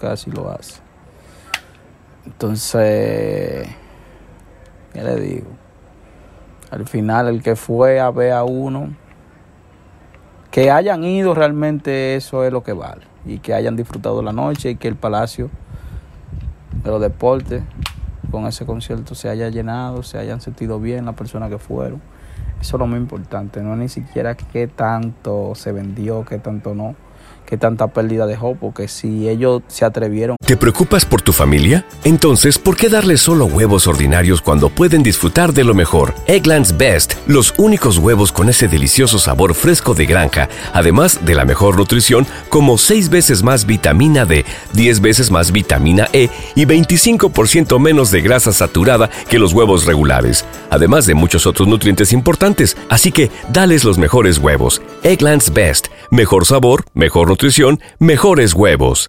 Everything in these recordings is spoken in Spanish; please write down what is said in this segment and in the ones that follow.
Casi lo hace. Entonces, ¿qué le digo? Al final, el que fue a ver a uno, que hayan ido realmente, eso es lo que vale. Y que hayan disfrutado la noche y que el Palacio de los Deportes con ese concierto se haya llenado, se hayan sentido bien las personas que fueron. Eso es lo más importante, no es ni siquiera qué tanto se vendió, qué tanto no que tanta pérdida dejó, porque si ellos se atrevieron. ¿Te preocupas por tu familia? Entonces, ¿por qué darles solo huevos ordinarios cuando pueden disfrutar de lo mejor? Egglands Best, los únicos huevos con ese delicioso sabor fresco de granja, además de la mejor nutrición, como 6 veces más vitamina D, 10 veces más vitamina E y 25% menos de grasa saturada que los huevos regulares, además de muchos otros nutrientes importantes. Así que, dales los mejores huevos. Egglands Best, mejor sabor, mejor nutrición nutrición, mejores huevos.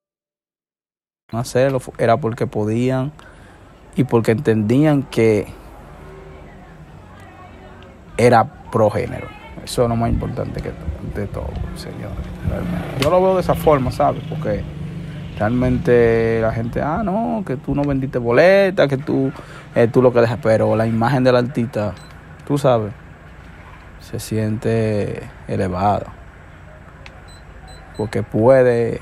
hacerlo era porque podían y porque entendían que era progénero. Eso es lo más importante que de todo, señores. Yo lo veo de esa forma, ¿sabes? Porque realmente la gente, ah, no, que tú no vendiste boleta, que tú, eh, tú lo que dejas, pero la imagen del artista, tú sabes, se siente elevada. Porque puede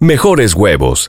mejores huevos.